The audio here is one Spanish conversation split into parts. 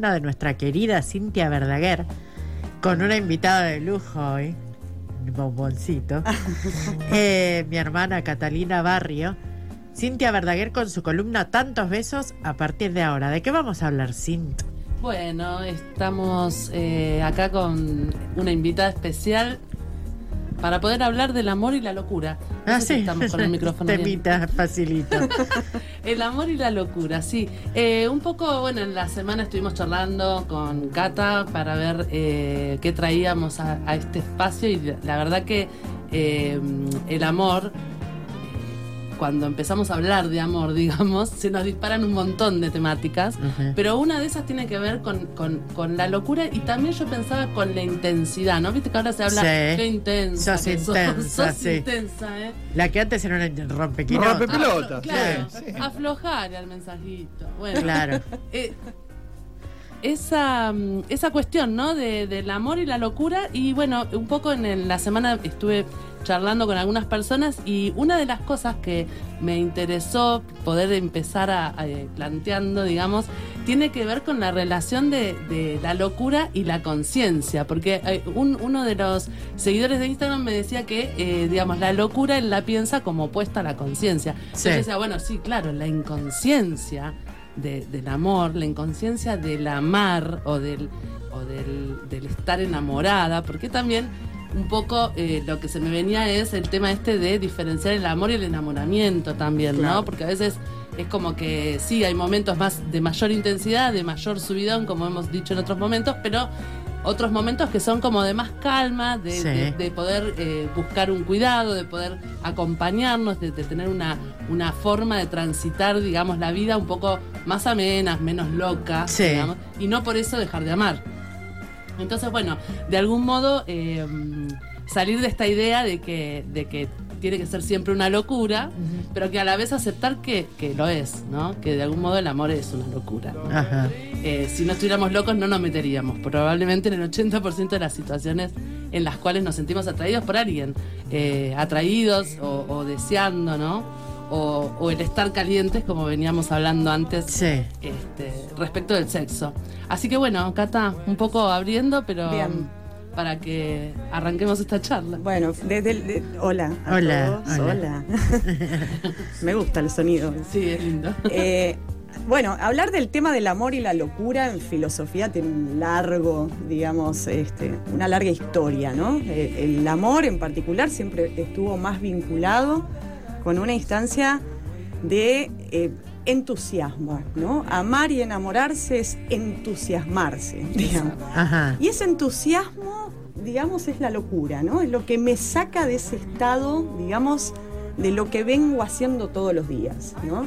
columna de nuestra querida Cintia Verdaguer, con una invitada de lujo hoy, un bomboncito, eh, mi hermana Catalina Barrio. Cintia Verdaguer con su columna Tantos besos a partir de ahora. ¿De qué vamos a hablar, Cint? Bueno, estamos eh, acá con una invitada especial para poder hablar del amor y la locura. Ah, sí. Estamos con el micrófono. Temita facilito. El amor y la locura, sí. Eh, un poco, bueno, en la semana estuvimos charlando con Cata para ver eh, qué traíamos a, a este espacio y la- la verdad que eh, el amor, cuando empezamos a hablar de amor, digamos, se nos disparan un montón de temáticas, pero una de esas tiene que ver con, con- con la locura y también yo pensaba con la intensidad, ¿no? Viste que ahora se habla, Sí. qué intensa, Sos que intensa, sos sí. intensa, ¿eh? La que antes era una rompequino. Rompe- Pelota, Aflo- claro, sí, sí. aflojar al mensajito. Bueno, Claro. eh, esa, mm, esa cuestión, ¿no? De, del amor y la locura. Y bueno, un poco en el- la semana estuve charlando con algunas personas y una de las cosas que me interesó poder empezar a, a, eh, planteando, digamos, tiene que ver con la relación de, de la locura y la conciencia. Porque eh, un- uno de los seguidores de Instagram me decía que, eh, digamos, la locura él la piensa como opuesta a la conciencia. Sí. yo decía, bueno, sí, claro, la inconsciencia de- del amor, la inconsciencia del amar o del, o del, del estar enamorada, porque también un poco eh, lo que se me venía es el tema este de diferenciar el amor y el enamoramiento también, Claro. ¿no? Porque a veces es como que sí, hay momentos más de mayor intensidad, de mayor subidón, como hemos dicho en otros momentos, pero otros momentos que son como de más calma, de, Sí. de- de poder eh, buscar un cuidado, de poder acompañarnos, de, de tener una, una forma de transitar, digamos, la vida un poco más amena, menos loca, Sí. digamos, y no por eso dejar de amar. Entonces, bueno, de algún modo eh, salir de esta idea de que, de que tiene que ser siempre una locura, pero que a la vez aceptar que, que lo es, ¿no? Que de algún modo el amor es una locura. Ajá. Eh, si no estuviéramos locos no nos meteríamos, probablemente en el 80% de las situaciones en las cuales nos sentimos atraídos por alguien, eh, atraídos o, o deseando, ¿no? O, o el estar calientes, como veníamos hablando antes, Sí. este, respecto del sexo. Así que bueno, Cata, un poco abriendo, pero Bien. Para que arranquemos esta charla. Bueno, desde el. de- hola. a Hola, todos, hola. hola. Me gusta el sonido. Sí, es lindo. Eh, bueno, hablar del tema del amor y la locura en filosofía tiene un largo, digamos, este, una larga historia, ¿no? Eh, El, amor en particular siempre estuvo más vinculado con una instancia de eh, entusiasmo, ¿no? Amar y enamorarse es entusiasmarse, digamos. Ajá. Y ese entusiasmo, digamos, es la locura, ¿no? Es lo que me saca de ese estado, digamos, de lo que vengo haciendo todos los días, ¿no?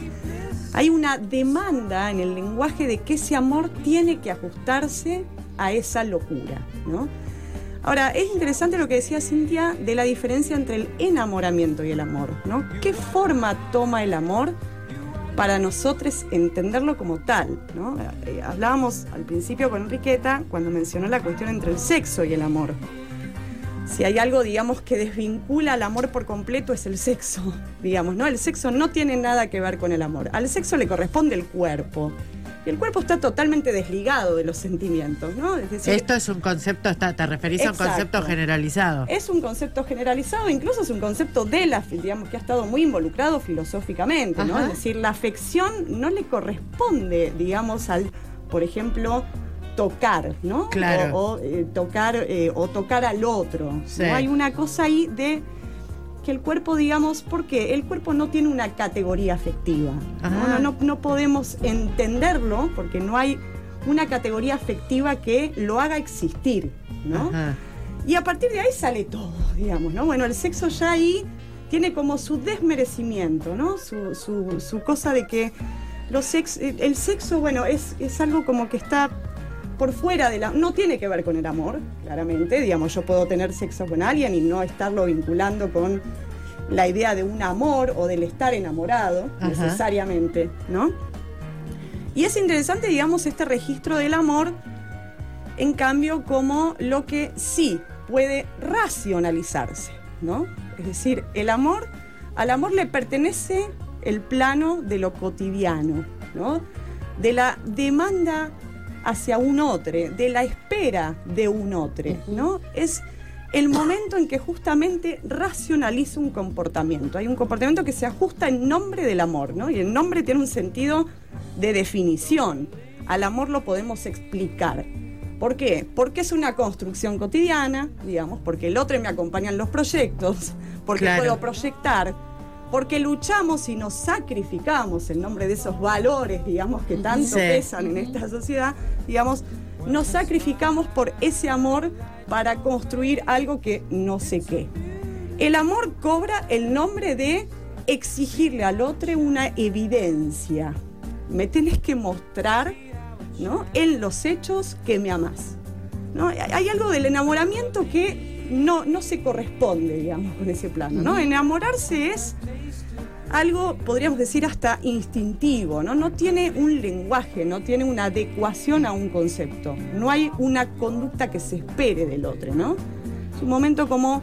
Hay una demanda en el lenguaje de que ese amor tiene que ajustarse a esa locura, ¿no? Ahora, es interesante lo que decía Cintia de la diferencia entre el enamoramiento y el amor, ¿no? ¿Qué forma toma el amor para nosotros entenderlo como tal, ¿no? Eh, hablábamos al principio con Enriqueta cuando mencionó la cuestión entre el sexo y el amor. Si hay algo, digamos, que desvincula al amor por completo es el sexo, digamos, ¿no? El sexo no tiene nada que ver con el amor. Al sexo le corresponde el cuerpo. Y el cuerpo está totalmente desligado de los sentimientos, ¿no? Es decir, Esto es un concepto, está- te referís a un concepto generalizado. es un concepto generalizado, incluso es un concepto de la, digamos, que ha estado muy involucrado filosóficamente, ¿no? Es decir, la afección no le corresponde, digamos, al, por ejemplo, tocar, ¿no? Claro. O, o, eh, tocar, eh, o tocar al otro. Sí. ¿no? Hay una cosa ahí de que el cuerpo, digamos, porque el cuerpo no tiene una categoría afectiva. ¿no? No, no, podemos entenderlo porque no hay una categoría afectiva que lo haga existir, ¿no? Ajá. Y a partir de ahí sale todo, digamos, ¿no? Bueno, el sexo ya ahí tiene como su desmerecimiento, ¿no? Su, su- su cosa de que los sex, el el sexo, bueno, es, es algo como que está por fuera de la... No tiene que ver con el amor, claramente. Digamos, yo puedo tener sexo con alguien y no estarlo vinculando con la idea de un amor o del estar enamorado, Ajá. necesariamente, ¿no? Y es interesante, digamos, este registro del amor, en cambio, como lo que sí puede racionalizarse, ¿no? Es decir, el amor, al amor le pertenece el plano de lo cotidiano, ¿no? De la demanda hacia un otro, de la espera de un otro, ¿no? Es el momento en que justamente racionaliza un comportamiento. Hay un comportamiento que se ajusta en nombre del amor, ¿no? Y el nombre tiene un sentido de definición. Al amor lo podemos explicar. ¿Por qué? Porque es una construcción cotidiana, digamos, porque el otro me acompaña en los proyectos, porque Claro. puedo proyectar, porque luchamos y nos sacrificamos en nombre de esos valores, digamos, que tanto Sí. pesan en esta sociedad, digamos, nos sacrificamos por ese amor para construir algo que no sé qué. El amor cobra el nombre de exigirle al otro una evidencia. Me tenés que mostrar ¿no? en los hechos que me amas. ¿no? Hay- Hay algo del enamoramiento que no, no se corresponde, digamos, con ese plano. ¿no? Enamorarse es algo, podríamos decir, hasta instintivo, ¿no? No tiene un lenguaje, no tiene una adecuación a un concepto. No hay una conducta que se espere del otro, ¿no? Es un momento como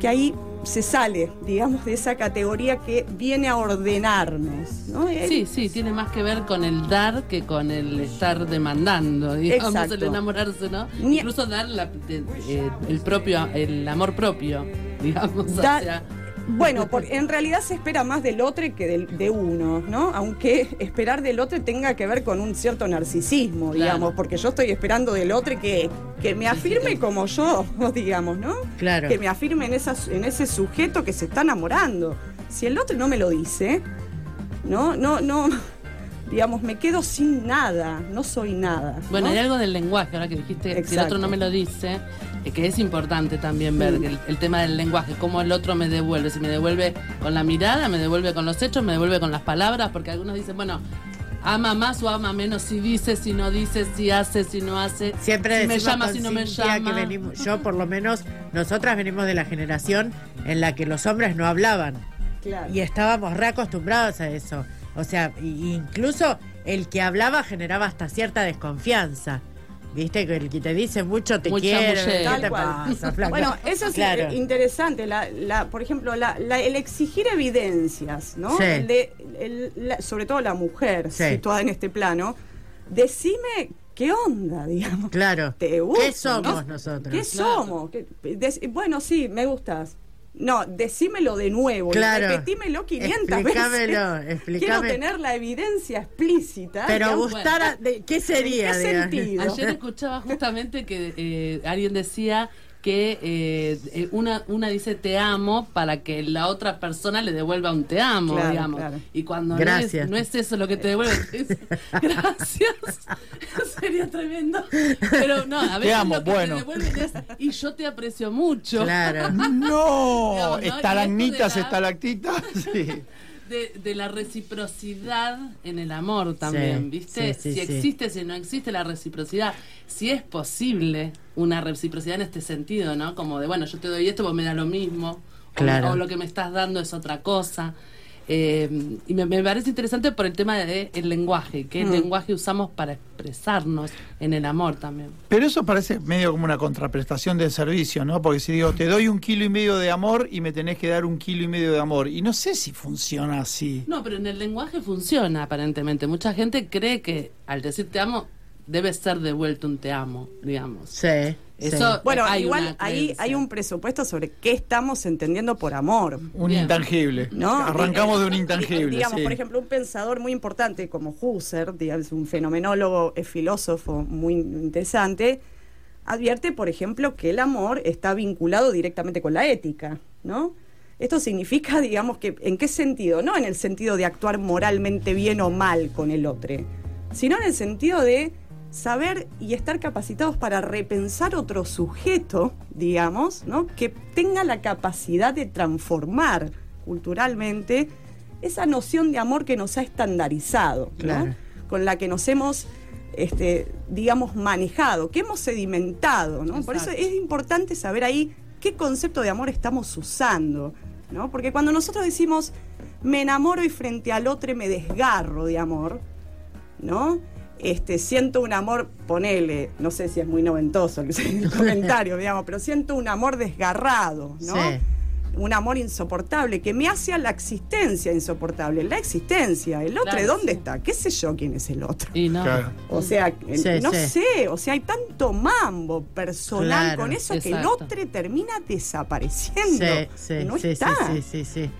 que ahí se sale, digamos, de esa categoría que viene a ordenarnos, ¿no? El- Sí, sí, tiene más que ver con el dar que con el estar demandando, digamos, Exacto. el enamorarse, ¿no? Ni- Incluso dar la- de- eh, el propio, el amor propio, digamos, Da- o sea, Bueno, porque en realidad se espera más del otro que del- de uno, ¿no? Aunque esperar del otro tenga que ver con un cierto narcisismo, Claro. digamos, porque yo estoy esperando del otro que, que me afirme como yo, digamos, ¿no? Claro. Que me afirme en, esa, en ese sujeto que se está enamorando. Si el otro no me lo dice, ¿no? No, no, digamos, me quedo sin nada, no soy nada. Bueno, ¿no? hay algo del lenguaje, ahora que dijiste que el Exacto. otro no me lo dice, eh, que es importante también ver Mm. el, el tema del lenguaje, cómo el otro me devuelve, si me devuelve con la mirada, me devuelve con los hechos, me devuelve con las palabras, porque algunos dicen, bueno, ama más o ama menos si dice, si no dice, si hace, si no hace, Siempre si me llama, si no me llama. que venimos, yo por lo menos, nosotras venimos de la generación en la que los hombres no hablaban Claro. y estábamos reacostumbrados a eso. O sea, incluso el que hablaba generaba hasta cierta desconfianza. Viste que el que te dice mucho te Muy quiere, chamullero. ¿qué Tal te cual. pasa, flaca? Bueno, eso es Claro. eh, interesante. La, la- por ejemplo, la- la- el exigir evidencias, ¿no? Sí. El de- el- la- sobre todo la mujer Sí. situada en este plano. Decime qué onda, digamos. Claro. ¿Te gusta? ¿Qué somos ¿no? nosotros? ¿Qué Claro. somos? ¿Qué- dec- bueno, sí, me gustas. No, decímelo de nuevo. Claro. Repetímelo 500 Explícamelo, veces. explícame. Quiero tener la evidencia explícita. Pero digamos, gustar, a- de- ¿qué sería? ¿En qué digamos? sentido? Ayer escuchaba justamente que eh, alguien decía que eh, eh, una, una dice te amo para que la otra persona le devuelva un te amo, Claro, digamos. claro. Y cuando no es, no es eso lo que te devuelve, es gracias. Sería tremendo. Pero no, a veces amo, lo que bueno. te devuelven es y yo te aprecio mucho. Claro. No, Digamos, ¿no? Estalagmitas, la- estalactitas. Sí. De, de la reciprocidad en el amor también, Sí, ¿viste? sí, sí, si existe, si no existe la reciprocidad, si es posible una reciprocidad en este sentido, ¿no? Como de, bueno, yo te doy esto, vos me da lo mismo, o- Claro. o, lo que me estás dando es otra cosa. Eh, y me, me parece interesante por el tema del el lenguaje, qué Mm. lenguaje usamos para expresarnos en el amor también. Pero eso parece medio como una contraprestación del servicio, ¿no? Porque si digo, te doy un kilo y medio de amor y me tenés que dar un kilo y medio de amor. Y no sé si funciona así. No, pero en el lenguaje funciona aparentemente. Mucha gente cree que al decir te amo debe ser devuelto un te amo, digamos. Sí. Eso- sí. Bueno, Hay igual ahí hay un presupuesto sobre qué estamos entendiendo por amor. Un Bien. intangible. ¿no? Arrancamos de un Eh, intangible. Digamos, sí. por ejemplo, un pensador muy importante como Husserl, digamos, un fenomenólogo, eh, filósofo muy interesante, advierte, por ejemplo, que el amor está vinculado directamente con la ética, ¿no? Esto significa, digamos, que ¿en qué sentido? No en el sentido de actuar moralmente bien o mal con el otro, sino en el sentido de saber y estar capacitados para repensar otro sujeto, digamos, ¿no? que tenga la capacidad de transformar culturalmente esa noción de amor que nos ha estandarizado, ¿no? Claro. con la que nos hemos, este, digamos, manejado, que hemos sedimentado. ¿no? Por eso es importante saber ahí qué concepto de amor estamos usando. ¿no? Porque cuando nosotros decimos me enamoro y frente al otro me desgarro de amor, ¿no? Este, siento un amor, ponele, no sé si es muy noventoso el el comentario, digamos, pero siento un amor desgarrado, ¿no? Sí. un amor insoportable, que me hace a la existencia insoportable. La existencia, el otro, Claro, ¿dónde sí. está? ¿Qué sé yo quién es el otro? Y no. Claro. O sea, eh, Sí, no sí. sé, o sea, hay tanto mambo personal Claro, con eso que el otro termina desapareciendo. Sí, sí, no sí, está. sí, sí, sí,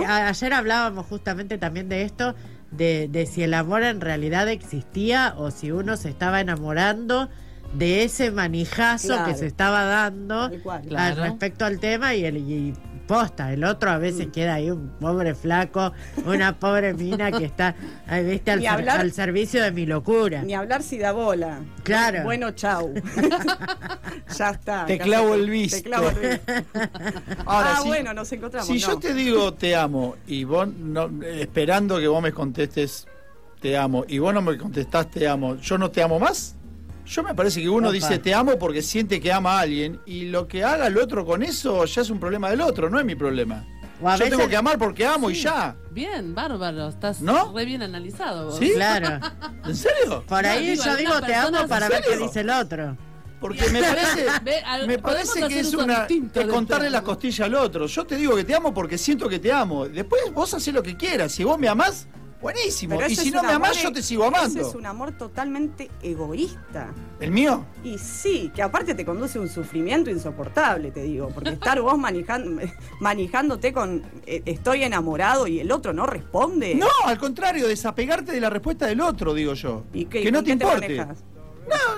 ¿No? ayer hablábamos justamente también de esto, de, de si el amor en realidad existía o si uno se estaba enamorando de ese manijazo Claro. que se estaba dando al Claro. respecto al tema y el y posta, el otro a veces queda ahí un pobre flaco, una pobre mina que está, ahí, viste, al, hablar- servicio de mi locura. Ni hablar si da bola. Claro. Bueno, chau. ya está. Te clavo el visto. Te clavo el visto. Ahora, ah, si- bueno, nos encontramos. Si yo te digo te amo y vos no, esperando que vos me contestes te amo y vos no me contestás te amo, ¿yo no te amo más? Yo me parece que uno Opa. dice te amo porque siente que ama a alguien y lo que haga el otro con eso ya es un problema del otro, no es mi problema. Yo veces- tengo que amar porque amo y ya. Bien, bárbaro. Estás ¿No? re bien analizado vos. ¿Sí? Claro. ¿En serio? Por No, ahí digo, yo digo te amo para ¿En ver qué dice el otro. Porque me parece, me parece que es una es contarle amo. costillas al otro. Yo te digo que te amo porque siento que te amo. Después vos haces lo que quieras. Si vos me amás, buenísimo. Pero Y si no me amás, amor yo e- te sigo Ese amando. es un amor totalmente egoísta. ¿El mío? Y sí, que aparte te conduce a un sufrimiento insoportable, te digo, porque estar vos manejan- manejándote con eh, estoy enamorado y el otro no responde. No, al contrario, desapegarte de la respuesta del otro, digo yo. ¿Y qué- que no te qué importe. no,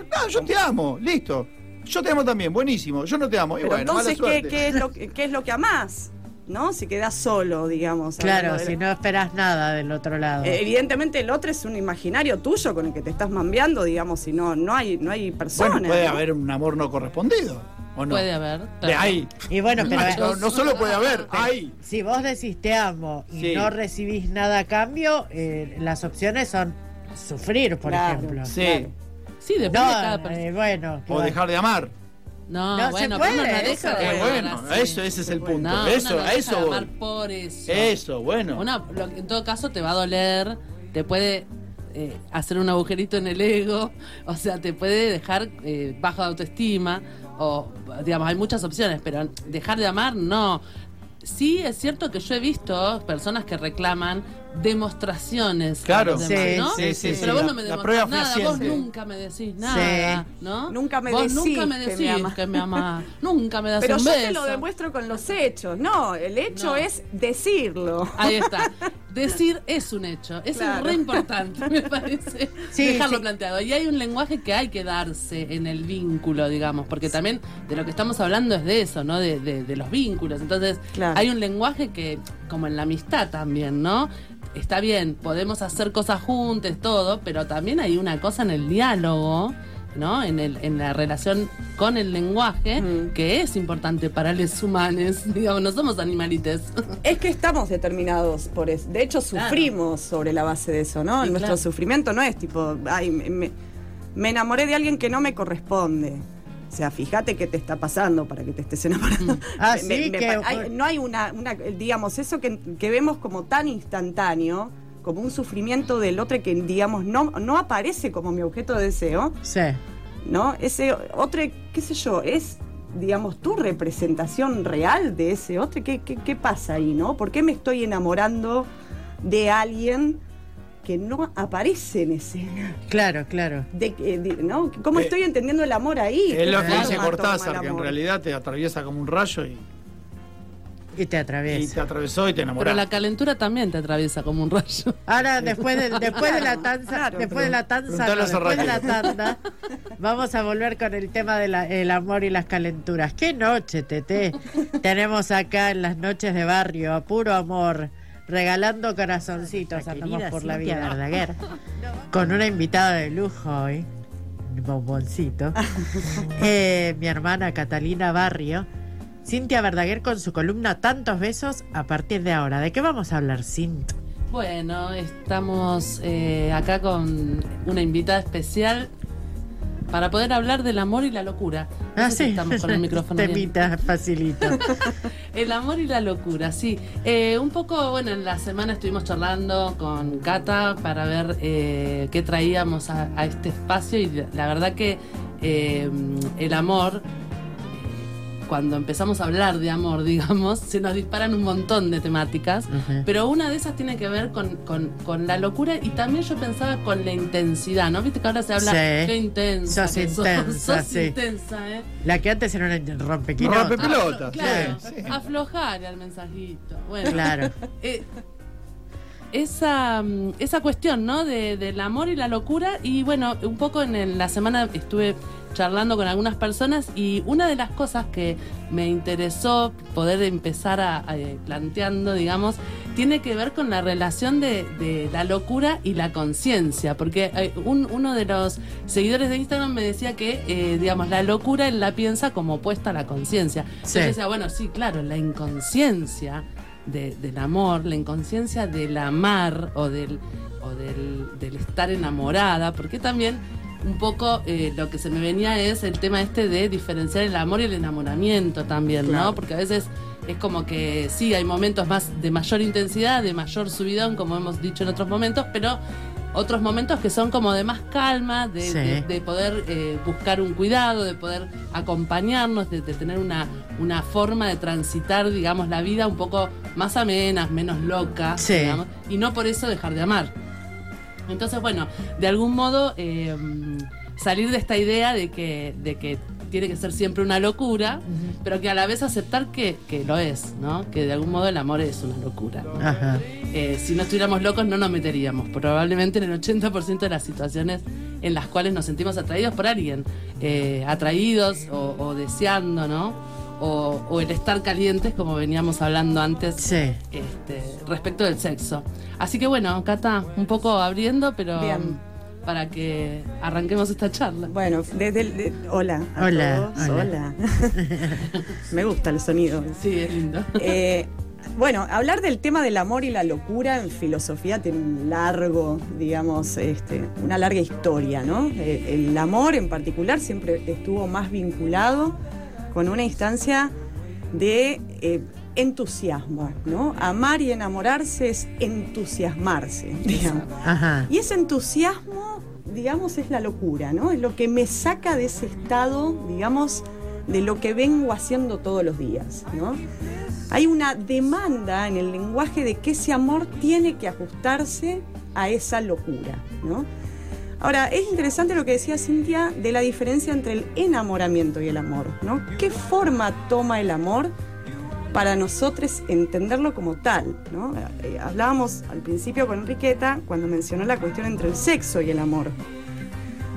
no, yo te amo, listo. Yo te amo también, buenísimo. Yo no te amo. Y Pero bueno, mala entonces, ¿qué, suerte. qué es lo, que- qué es lo que amás? ¿No? Si quedás solo, digamos. Claro, si la- no esperas nada del otro lado. Eh, Evidentemente el otro es un imaginario tuyo con el que te estás mambeando, digamos, si no, no hay, no hay persona. Bueno, puede ¿no? haber un amor no correspondido. ¿O no? Puede haber. De ahí. Y bueno, pero no, no solo puede haber, hay. si vos decís te amo y Sí. no recibís nada a cambio, eh, las opciones son sufrir, por Claro. ejemplo. Sí. Claro. Sí, depende No, de cada persona. eh, bueno. O dejar de amar. No, No, se bueno, puede, no eso deja de es Eh, amar bueno, así. eso, ese es el punto. No, eso, no eso de voy. por eso. Eso, bueno. Una- lo que en todo caso te va a doler, te puede eh, hacer un agujerito en el ego, o sea, te puede dejar eh, bajo de autoestima, o digamos, hay muchas opciones, pero dejar de amar no. Sí, es cierto que yo he visto personas que reclaman demostraciones. Claro. demás, Sí, ¿no? sí, sí, Pero sí. vos La- no me demostrás nada, vos nunca me decís nada, ¿no? Nunca me vos decís nunca me que me decís que me amás, nunca me das Pero un yo beso. te lo demuestro con los hechos. No, el hecho No. es decirlo. Ahí está. Decir es un hecho. Eso Claro. es re importante, me parece. Sí, dejarlo sí. planteado. Y hay un lenguaje que hay que darse en el vínculo, digamos, porque también de lo que estamos hablando es de eso, ¿no? De, de- de los vínculos. Entonces, Claro. hay un lenguaje que, como en la amistad también, ¿no? Está bien, podemos hacer cosas juntos, todo, pero también hay una cosa en el diálogo. ¿No? En, el, en la relación con el lenguaje, Mm. que es importante para los humanos. Digamos, no somos animalites. Es que estamos determinados por eso. De hecho, sufrimos sobre la base de eso, ¿no? Sí, Nuestro claro. sufrimiento no es tipo, ay, me, me- me enamoré de alguien que no me corresponde. O sea, fíjate qué te está pasando para que te estés enamorando. Ah, Me- sí, me que- hay- no hay una, una- digamos, eso que, que vemos como tan instantáneo, como un sufrimiento del otro que, digamos, no, no aparece como mi objeto de deseo, Sí. ¿no? Ese otro, qué sé yo, es, digamos, tu representación real de ese otro. ¿Qué, qué, qué pasa ahí, no? ¿Por qué me estoy enamorando de alguien que no aparece en escena? Claro, claro. De, que- de- ¿no? ¿Cómo Eh, estoy entendiendo el amor ahí? Es lo ¿Qué que dice Cortázar, que en realidad te atraviesa como un rayo y, Y te y atraviesa. te atravesó y te Pero enamoró. la calentura también te atraviesa como un rayo. Ahora, después de, después de la tanza, claro. después de la tanza, Preguntale no, a después de la Raquel. tanda, vamos a volver con el tema del amor y las calenturas. ¡Qué noche, Tete! Tenemos acá en las noches de barrio, a puro amor, regalando corazoncitos, andamos por la vida. Verdaguer, con una invitada de lujo hoy, un bomboncito, Eh, mi hermana Catalina Barrio. Cintia Verdaguer con su columna Tantos besos a partir de ahora. ¿De qué vamos a hablar, Cint? Bueno, estamos eh, acá con una invitada especial para poder hablar del amor y la locura. No Ah, sí. estamos con el micrófono. Temita facilito. El amor y la locura, sí. Eh, un poco, bueno, en la semana estuvimos charlando con Cata para ver eh, qué traíamos a, a este espacio y la verdad que eh, el amor, cuando empezamos a hablar de amor, digamos, se nos disparan un montón de temáticas, pero una de esas tiene que ver con, con- con la locura y también yo pensaba con la intensidad, ¿no? Viste que ahora se habla, Sí. qué intensa, Sos que intensa, sos sí. intensa, ¿eh? La que antes era una rompequino. Rompe- Pelota, Aflo- claro, sí, sí. aflojar al mensajito. Bueno, Claro. eh, esa, mm, esa cuestión, ¿no? De, del amor y la locura. Y bueno, un poco en el- la semana estuve charlando con algunas personas y una de las cosas que me interesó poder empezar a, a, eh, planteando, digamos, tiene que ver con la relación de, de la locura y la conciencia. Porque eh, un- uno de los seguidores de Instagram me decía que, eh, digamos, la locura él la piensa como opuesta a la conciencia. Sí. yo decía, bueno, sí, claro, la inconsciencia de- del amor, la inconsciencia del amar o del, o del, del estar enamorada, porque también un poco eh, lo que se me venía es el tema este de diferenciar el amor y el enamoramiento también, Claro. ¿no? Porque a veces es como que sí, hay momentos más de mayor intensidad, de mayor subidón, como hemos dicho en otros momentos, pero otros momentos que son como de más calma, de, Sí. de- de poder eh, buscar un cuidado, de poder acompañarnos, de, de tener una, una forma de transitar, digamos, la vida un poco más amena, menos loca, Sí. digamos, y no por eso dejar de amar. Entonces, bueno, de algún modo eh, salir de esta idea de que, de que tiene que ser siempre una locura, pero que a la vez aceptar que, que lo es, ¿no? Que de algún modo el amor es una locura. Ajá. Eh, si no estuviéramos locos no nos meteríamos, probablemente en el 80% de las situaciones en las cuales nos sentimos atraídos por alguien, eh, atraídos o, o deseando, ¿no? O, o el estar calientes, como veníamos hablando antes, Sí. este, respecto del sexo. Así que bueno, Cata, un poco abriendo, pero Bien. Para que arranquemos esta charla. Bueno, desde el. de- hola. a Hola, todos, hola. hola. Me gusta el sonido. Sí, es lindo. Eh, bueno, hablar del tema del amor y la locura en filosofía tiene un largo, digamos, este, una larga historia, ¿no? Eh, El, amor en particular siempre estuvo más vinculado con una instancia de eh, entusiasmo, ¿no? Amar y enamorarse es entusiasmarse, digamos. Ajá. Y ese entusiasmo, digamos, es la locura, ¿no? Es lo que me saca de ese estado, digamos, de lo que vengo haciendo todos los días, ¿no? Hay una demanda en el lenguaje de que ese amor tiene que ajustarse a esa locura, ¿no? Ahora, es interesante lo que decía Cintia de la diferencia entre el enamoramiento y el amor, ¿no? ¿Qué forma toma el amor para nosotros entenderlo como tal, ¿no? Eh, hablábamos al principio con Enriqueta cuando mencionó la cuestión entre el sexo y el amor.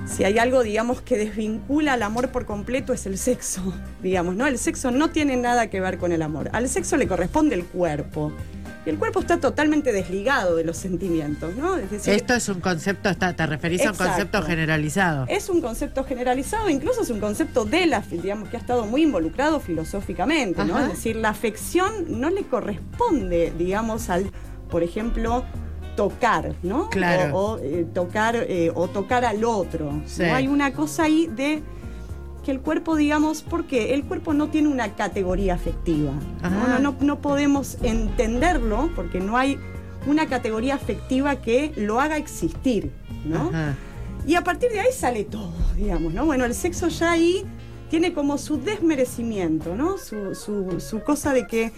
Si hay algo, digamos, que desvincula al amor por completo es el sexo, digamos, ¿no? El sexo no tiene nada que ver con el amor. Al sexo le corresponde el cuerpo. Y el cuerpo está totalmente desligado de los sentimientos, ¿no? Es decir, Esto es un concepto, está- te referís a un concepto generalizado. es un concepto generalizado, incluso es un concepto de la, digamos, que ha estado muy involucrado filosóficamente, ¿no? Es decir, la afección no le corresponde, digamos, al, por ejemplo, tocar, ¿no? Claro. O, o, eh, tocar eh, o tocar al otro. Sí. ¿no? Hay una cosa ahí de que el cuerpo, digamos, porque el cuerpo no tiene una categoría afectiva. ¿no? No, no, podemos entenderlo porque no hay una categoría afectiva que lo haga existir, ¿no? Ajá. Y a partir de ahí sale todo, digamos, ¿no? Bueno, el sexo ya ahí tiene como su desmerecimiento, ¿no? Su, su- su cosa de que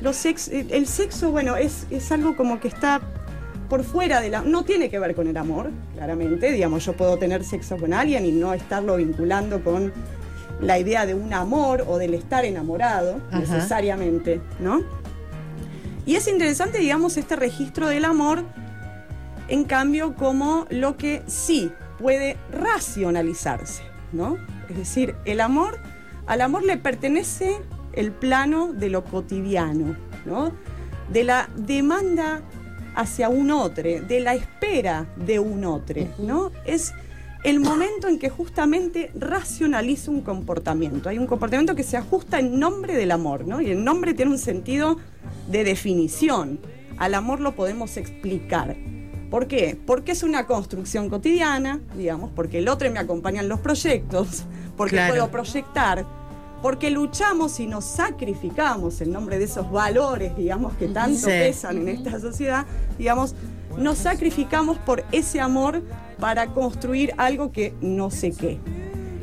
los sex, el el sexo, bueno, es, es algo como que está por fuera de la... No tiene que ver con el amor, claramente. Digamos, yo puedo tener sexo con alguien y no estarlo vinculando con la idea de un amor o del estar enamorado, Ajá. necesariamente, ¿no? Y es interesante, digamos, este registro del amor en cambio como lo que sí puede racionalizarse, ¿no? Es decir, el amor, al amor le pertenece el plano de lo cotidiano, ¿no? De la demanda hacia un otro, de la espera de un otro, ¿no? Es el momento en que justamente racionaliza un comportamiento. Hay un comportamiento que se ajusta en nombre del amor, ¿no? Y el nombre tiene un sentido de definición. Al amor lo podemos explicar. ¿Por qué? Porque es una construcción cotidiana, digamos, porque el otro me acompaña en los proyectos, porque Claro. puedo proyectar, porque luchamos y nos sacrificamos en nombre de esos valores, digamos, que tanto Sí. pesan en esta sociedad, digamos, nos sacrificamos por ese amor para construir algo que no sé qué.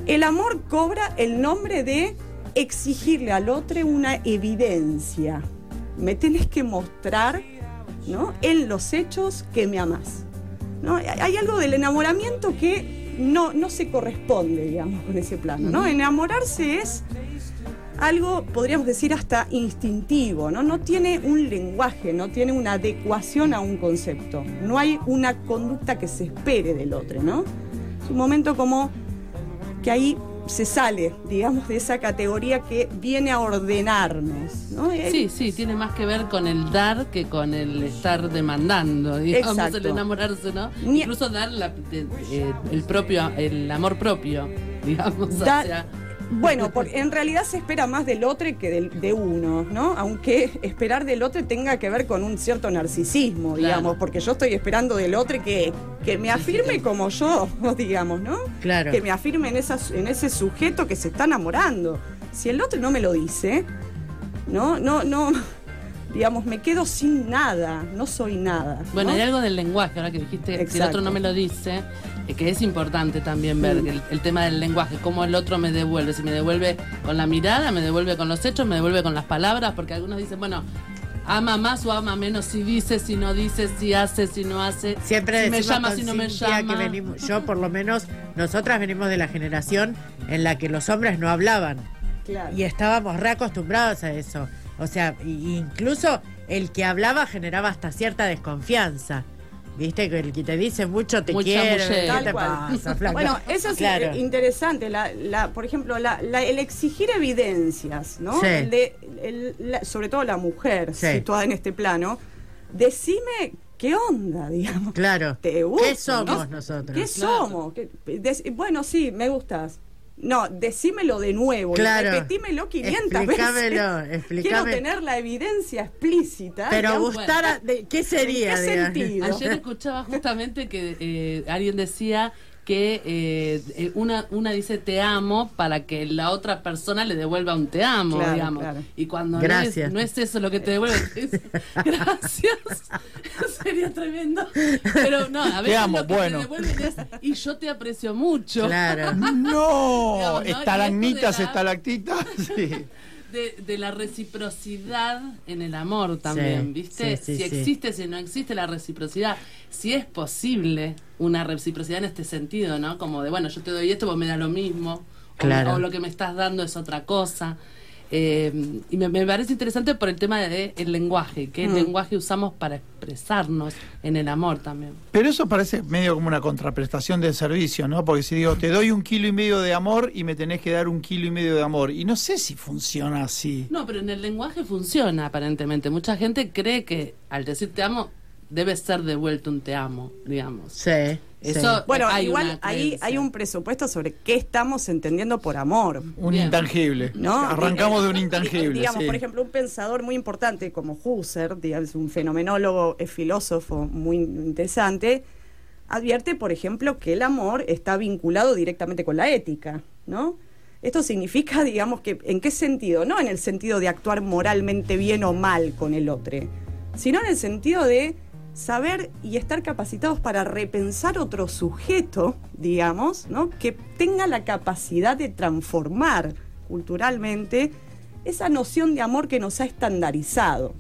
El amor cobra el nombre de exigirle al otro una evidencia. Me tenés que mostrar, ¿no? En los hechos que me amás. ¿no? Hay algo del enamoramiento que no, no se corresponde, digamos, con ese plano, ¿no? Enamorarse es algo, podríamos decir, hasta instintivo, ¿no? No tiene un lenguaje, no tiene una adecuación a un concepto. No hay una conducta que se espere del otro, ¿no? Es un momento como que ahí se sale, digamos, de esa categoría que viene a ordenarnos. ¿no? Sí, sí, tiene más que ver con el dar que con el estar demandando, digamos, Exacto. el enamorarse, ¿no? Ni- Incluso dar la- eh, el propio, el amor propio, digamos, Da- o sea, Bueno, porque en realidad se espera más del otro que del- de uno, ¿no? Aunque esperar del otro tenga que ver con un cierto narcisismo, Claro. digamos, porque yo estoy esperando del otro que, que me afirme como yo, digamos, ¿no? Claro. Que me afirme en, esa, en ese sujeto que se está enamorando. Si el otro no me lo dice, ¿no? No, no, digamos, me quedo sin nada, no soy nada. Bueno, ¿no? hay algo del lenguaje, ahora que dijiste que el otro no me lo dice, eh, que es importante también ver Mm. el, el tema del lenguaje, cómo el otro me devuelve, si me devuelve con la mirada, me devuelve con los hechos, me devuelve con las palabras, porque algunos dicen, bueno, ama más o ama menos si dice, si no dice, si hace, si no hace, Siempre si me llama, si no me llama. que venimos, yo por lo menos, nosotras venimos de la generación en la que los hombres no hablaban Claro. y estábamos reacostumbrados a eso. O sea, incluso el que hablaba generaba hasta cierta desconfianza. Viste que el que te dice mucho te quiere, chamullero. ¿qué Tal te cual. pasa? Bueno, eso es Claro. eh, interesante. La, la- por ejemplo, la- la- el exigir evidencias, ¿no? Sí. El de- el- la- sobre todo la mujer Sí. situada en este plano. Decime qué onda, digamos. Claro. ¿Te gusta? ¿Qué somos ¿no? nosotros? ¿Qué Claro. somos? ¿Qué- dec- bueno, sí, me gustas. No, decímelo de nuevo. Claro. Repetímelo 500 Explícamelo, veces. explícame. Quiero tener la evidencia explícita. Pero digamos, gustar, a- de- ¿qué sería? ¿En qué digamos? sentido? Ayer escuchaba justamente que eh, alguien decía que eh, eh, una, una dice te amo para que la otra persona le devuelva un te amo, Claro, digamos. claro. Y cuando no es, no es eso lo que te devuelve, es, gracias. Sería tremendo. Pero no, a veces amo, lo que bueno. te devuelven es y yo te aprecio mucho. Claro. No, Digamos, ¿no? Estalagmitas, la- estalactitas. Sí. De, de la reciprocidad en el amor también, Sí, ¿viste? sí, sí, si existe, si no existe la reciprocidad, si es posible una reciprocidad en este sentido, ¿no? Como de, bueno, yo te doy esto, vos me das lo mismo, o- Claro. o, lo que me estás dando es otra cosa. Eh, y me, me parece interesante por el tema del lenguaje, qué Mm. lenguaje usamos para expresarnos en el amor también. Pero eso parece medio como una contraprestación del servicio, ¿no? Porque si digo, te doy un kilo y medio de amor y me tenés que dar un kilo y medio de amor. Y no sé si funciona así. No, pero en el lenguaje funciona aparentemente. Mucha gente cree que al decir te amo debe ser devuelto un te amo, digamos. Sí. Eso- sí. Bueno, Hay igual ahí hay un presupuesto sobre qué estamos entendiendo por amor. Un Bien. intangible. ¿no? Arrancamos de un intangible. Digamos, sí. por ejemplo, un pensador muy importante como Husserl, digamos, un fenomenólogo, eh, filósofo muy interesante, advierte, por ejemplo, que el amor está vinculado directamente con la ética, ¿no? Esto significa, digamos, que ¿en qué sentido? No en el sentido de actuar moralmente bien o mal con el otro, sino en el sentido de saber y estar capacitados para repensar otro sujeto, digamos, ¿no? que tenga la capacidad de transformar culturalmente esa noción de amor que nos ha estandarizado,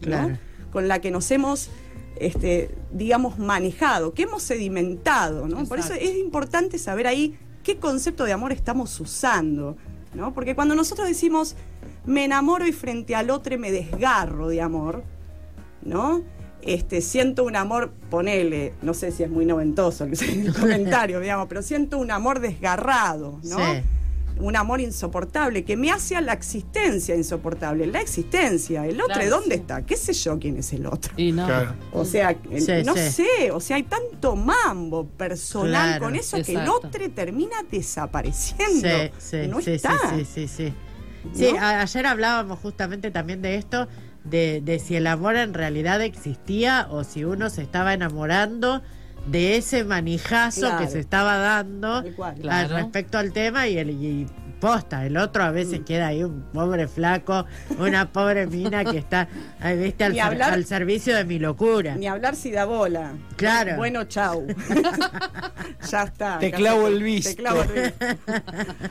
con la que nos hemos, este, digamos, manejado, que hemos sedimentado. ¿no? Por eso es importante saber ahí qué concepto de amor estamos usando. ¿no? Porque cuando nosotros decimos me enamoro y frente al otro me desgarro de amor, ¿no? Este, siento un amor, ponele, no sé si es muy noventoso el el comentario, digamos, pero siento un amor desgarrado, ¿no? Sí. Un amor insoportable que me hace a la existencia insoportable. La existencia, el otro, Claro, ¿dónde sí. está? ¿Qué sé yo quién es el otro? Y no. Claro. O sea, eh, Sí, no sí. sé, o sea, hay tanto mambo personal Claro, con eso que el otro termina desapareciendo. Sí, sí, no sí, está. sí, sí, sí, ¿No? ayer hablábamos justamente también de esto, de, de si el amor en realidad existía o si uno se estaba enamorando de ese manijazo Claro. que se estaba dando al Claro. respecto al tema y, el, y posta, el otro a veces queda ahí un pobre flaco, una pobre mina que está, ahí, viste, al, hablar- servicio de mi locura. Ni hablar si da bola. Claro. Bueno, chau. ya está. Te clavo el visto. Te clavo el visto.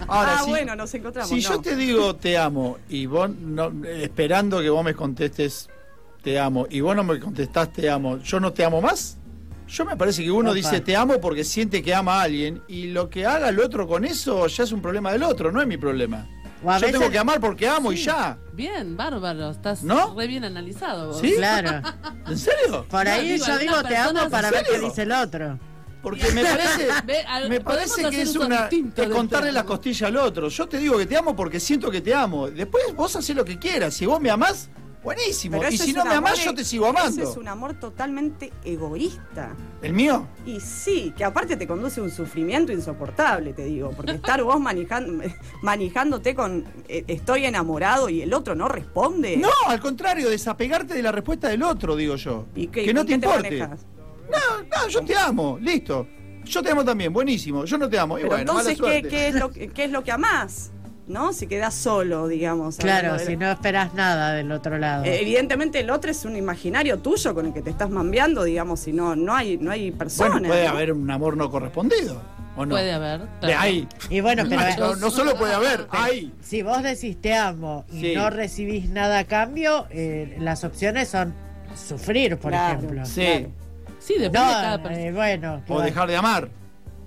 Ahora, ah, si- bueno, nos encontramos. Si yo te digo te amo y vos no, esperando que vos me contestes te amo y vos no me contestás te amo, ¿yo no te amo más? Yo me parece que uno Opa. dice te amo porque siente que ama a alguien y lo que haga el otro con eso ya es un problema del otro, no es mi problema. Yo veces- tengo que amar porque amo y ya. Bien, bárbaro. Estás ¿No? re bien analizado vos. ¿Sí? Claro. ¿En serio? Por No, ahí digo, yo digo te amo para ¿En ver qué dice el otro. Porque me parece, Ve, al- me parece que es una es contarle te la amo. costilla al otro. Yo te digo que te amo porque siento que te amo. Después vos haces lo que quieras. Si vos me amás, buenísimo. Pero Y si no me amás, amor yo te sigo amando. Ese es un amor totalmente egoísta. ¿El mío? Y sí, que aparte te conduce a un sufrimiento insoportable, te digo, porque estar vos manejan- manejándote con eh, estoy enamorado y el otro no responde. No, al contrario, desapegarte de la respuesta del otro, digo yo. ¿Y qué- que no te qué importe. no, no, yo te amo, listo. Yo te amo también, buenísimo. Yo no te amo. Y Pero bueno, mala entonces, ¿qué, suerte. qué es lo, que- qué es lo que amás? ¿No? Si quedás solo, digamos. Claro, si no esperas nada del otro lado. Eh, Evidentemente el otro es un imaginario tuyo con el que te estás mambeando, digamos, si no, no hay, no hay persona. Bueno, puede ¿no? haber un amor no correspondido. ¿O no? Puede haber. De ahí. Y bueno, pero no, no solo puede haber, hay. si vos decís te amo y Sí. no recibís nada a cambio, eh, las opciones son sufrir, por Claro. ejemplo. Sí. Claro. Sí, depende No, de cada persona. eh, bueno. O dejar de amar.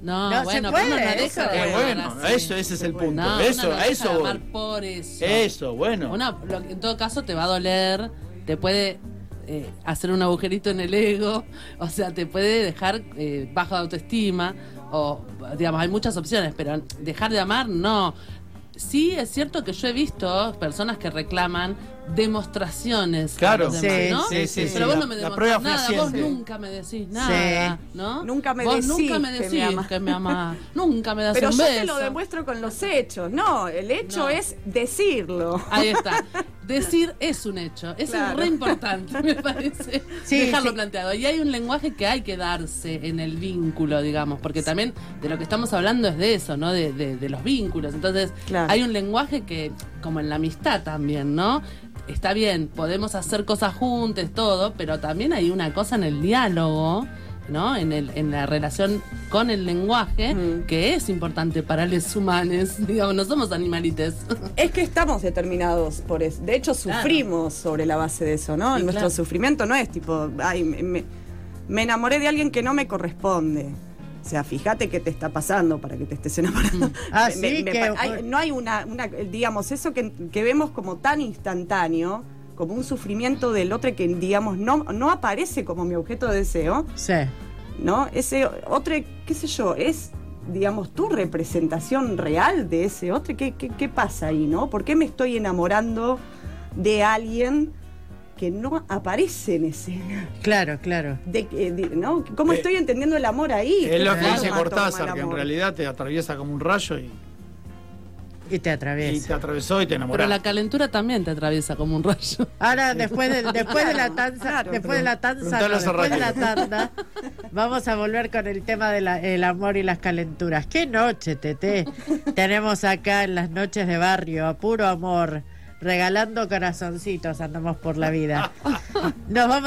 No, No, se bueno, puede, pero uno no deja de Eh, bueno, así. eso, ese es el punto. No, eso, uno no eso de voy. amar por eso. Eso, bueno. Una- lo que en todo caso te va a doler, te puede eh, hacer un agujerito en el ego, o sea, te puede dejar eh, bajo de autoestima, o digamos, hay muchas opciones, pero dejar de amar no. Sí, es cierto que yo he visto personas que reclaman demostraciones. Claro. demás, Sí, ¿no? sí, sí, Pero sí, vos la- no me demostrás nada, vos nunca me decís nada, ¿no? Nunca me vos decís nunca me que me decís que me amás, nunca me das Pero un yo beso. te lo demuestro con los hechos. No, el hecho No. es decirlo. Ahí está. Decir es un hecho. Eso Claro. es re importante, me parece. Sí, dejarlo sí. planteado. Y hay un lenguaje que hay que darse en el vínculo, digamos, porque también de lo que estamos hablando es de eso, ¿no? De, de- de los vínculos. Entonces, Claro. hay un lenguaje que, como en la amistad también, ¿no? Está bien, podemos hacer cosas juntos, todo, pero también hay una cosa en el diálogo. ¿No? En, el, en la relación con el lenguaje, Mm. que es importante para los humanos. Digamos, no somos animalites. Es que estamos determinados por eso. De hecho, sufrimos sobre la base de eso, ¿no? Sí, Nuestro claro. sufrimiento no es tipo, ay, me, me- me enamoré de alguien que no me corresponde. O sea, fíjate qué te está pasando para que te estés enamorando. Ah, Me- sí, me que- pa- hay- no hay una, una- digamos, eso que, que vemos como tan instantáneo, como un sufrimiento del otro que, digamos, no, no aparece como mi objeto de deseo, Sí. ¿no? Ese otro, qué sé yo, es, digamos, tu representación real de ese otro. ¿Qué, qué, qué pasa ahí, no? ¿Por qué me estoy enamorando de alguien que no aparece en escena? Claro, claro. De, que- de- ¿no? ¿Cómo Eh, estoy entendiendo el amor ahí? Es lo ¿Qué que dice Cortázar, que en realidad te atraviesa como un rayo y, Y te y atraviesa. te atravesó y te Pero enamoró. la calentura también te atraviesa como un rayo. Ahora, después de, después de la tanza, claro. después de la tanza, no, después de la tanda, vamos a volver con el tema del amor y las calenturas. ¡Qué noche, Tete! Tenemos acá en las noches de barrio, a puro amor, regalando corazoncitos, andamos por la vida. Nos vamos